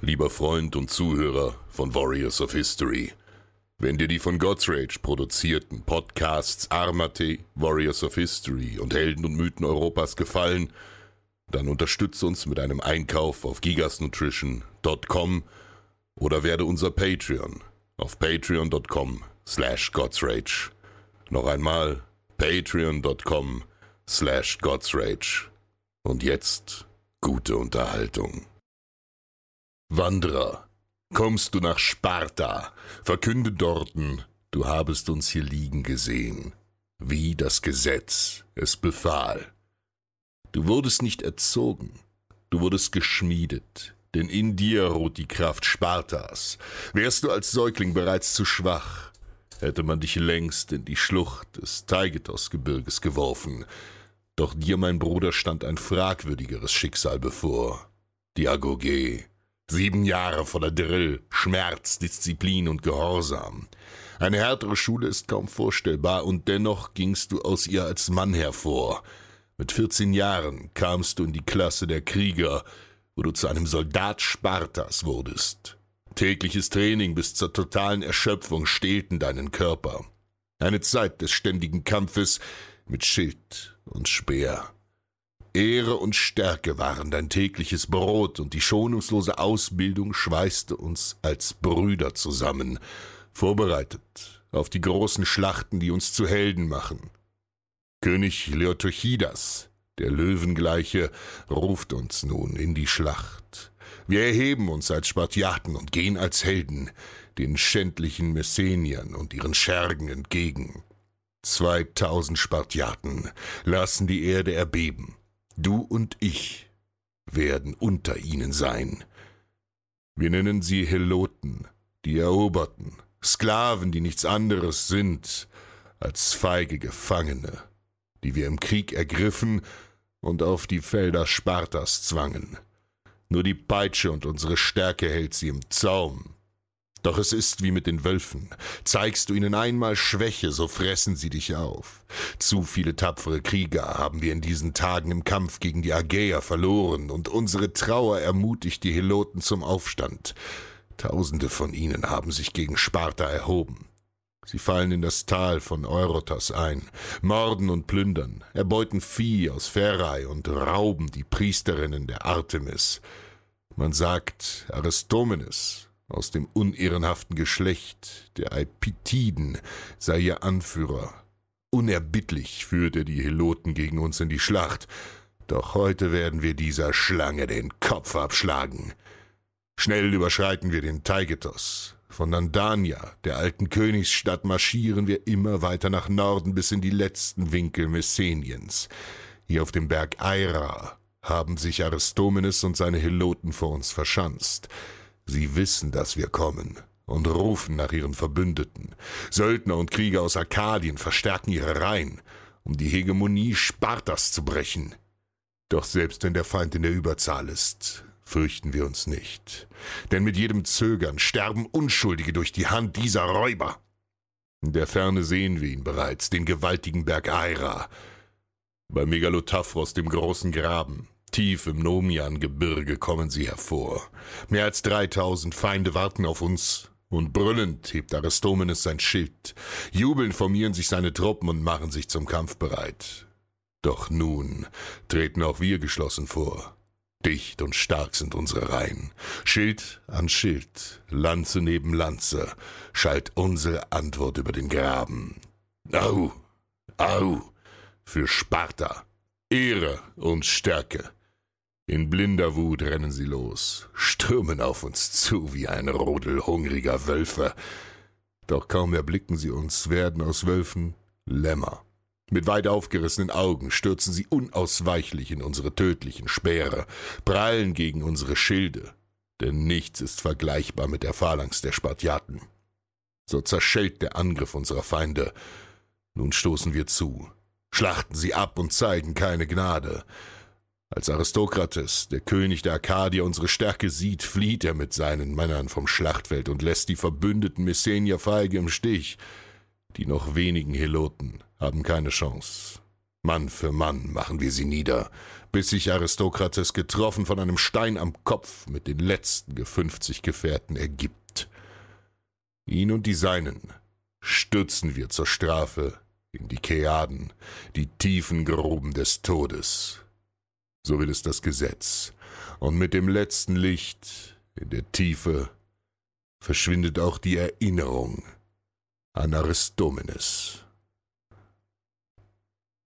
Lieber Freund und Zuhörer von Warriors of History, wenn dir die von Godsrage produzierten Podcasts Armate, Warriors of History und Helden und Mythen Europas gefallen, dann unterstütze uns mit einem Einkauf auf gigasnutrition.com oder werde unser Patreon auf patreon.com slash godsrage. Noch einmal patreon.com slash godsrage. Und jetzt gute Unterhaltung. Wanderer, kommst du nach Sparta, verkünde dorten, du habest uns hier liegen gesehen, wie das Gesetz es befahl. Du wurdest nicht erzogen, du wurdest geschmiedet, denn in dir ruht die Kraft Spartas. Wärst du als Säugling bereits zu schwach, hätte man dich längst in die Schlucht des Taigetos-Gebirges geworfen. Doch dir, mein Bruder, stand ein fragwürdigeres Schicksal bevor. Die Agoge. Sieben Jahre voller Drill, Schmerz, Disziplin und Gehorsam. Eine härtere Schule ist kaum vorstellbar, und dennoch gingst du aus ihr als Mann hervor. Mit 14 Jahren kamst du in die Klasse der Krieger, wo du zu einem Soldat Spartas wurdest. Tägliches Training bis zur totalen Erschöpfung stählten deinen Körper. Eine Zeit des ständigen Kampfes mit Schild und Speer. Ehre und Stärke waren dein tägliches Brot, und die schonungslose Ausbildung schweißte uns als Brüder zusammen, vorbereitet auf die großen Schlachten, die uns zu Helden machen. König Leotochidas, der Löwengleiche, ruft uns nun in die Schlacht. Wir erheben uns als Spartiaten und gehen als Helden den schändlichen Messeniern und ihren Schergen entgegen. Zweitausend Spartiaten lassen die Erde erbeben. Du und ich werden unter ihnen sein. Wir nennen sie Heloten, die Eroberten, Sklaven, die nichts anderes sind als feige Gefangene die wir im Krieg ergriffen und auf die Felder Spartas zwangen. Nur die Peitsche und unsere Stärke hält sie im Zaum. Doch es ist wie mit den Wölfen. Zeigst du ihnen einmal Schwäche, so fressen sie dich auf. Zu viele tapfere Krieger haben wir in diesen Tagen im Kampf gegen die Agäer verloren, und unsere Trauer ermutigt die Heloten zum Aufstand. Tausende von ihnen haben sich gegen Sparta erhoben. Sie fallen in das Tal von Eurotas ein, morden und plündern, erbeuten Vieh aus Pherai und rauben die Priesterinnen der Artemis. Man sagt, Aristomenes aus dem unehrenhaften Geschlecht der Eipitiden sei ihr Anführer. Unerbittlich führt er die Heloten gegen uns in die Schlacht, doch heute werden wir dieser Schlange den Kopf abschlagen. Schnell überschreiten wir den Taigetos, von Nandania, der alten Königsstadt, marschieren wir immer weiter nach Norden bis in die letzten Winkel Messeniens. Hier auf dem Berg Eira haben sich Aristomenes und seine Heloten vor uns verschanzt. Sie wissen, dass wir kommen und rufen nach ihren Verbündeten. Söldner und Krieger aus Arkadien verstärken ihre Reihen, um die Hegemonie Spartas zu brechen. Doch selbst wenn der Feind in der Überzahl ist, fürchten wir uns nicht, denn mit jedem Zögern sterben Unschuldige durch die Hand dieser Räuber. In der Ferne sehen wir ihn bereits, den gewaltigen Berg Aira. Bei Megalotaphros, dem großen Graben, tief im Nomian-Gebirge, kommen sie hervor. Mehr als dreitausend Feinde warten auf uns, und brüllend hebt Aristomenes sein Schild. Jubelnd formieren sich seine Truppen und machen sich zum Kampf bereit. Doch nun treten auch wir geschlossen vor. Dicht und stark sind unsere Reihen. Schild an Schild, Lanze neben Lanze, schallt unsere Antwort über den Graben. Au, au, für Sparta, Ehre und Stärke. In blinder Wut rennen sie los, stürmen auf uns zu wie ein Rudel hungriger Wölfe. Doch kaum erblicken sie uns, werden aus Wölfen Lämmer. Mit weit aufgerissenen Augen stürzen sie unausweichlich in unsere tödlichen Speere, prallen gegen unsere Schilde, denn nichts ist vergleichbar mit der Phalanx der Spartiaten. So zerschellt der Angriff unserer Feinde. Nun stoßen wir zu, schlachten sie ab und zeigen keine Gnade. Als Aristokrates, der König der Arkadier, unsere Stärke sieht, flieht er mit seinen Männern vom Schlachtfeld und lässt die verbündeten Messenier feige im Stich. Die noch wenigen Heloten haben keine Chance. Mann für Mann machen wir sie nieder, bis sich Aristokrates getroffen von einem Stein am Kopf mit den letzten gefünfzig Gefährten ergibt. Ihn und die Seinen stürzen wir zur Strafe in die Keaden, die tiefen Gruben des Todes. So will es das Gesetz, und mit dem letzten Licht in der Tiefe verschwindet auch die Erinnerung an Aristomenes.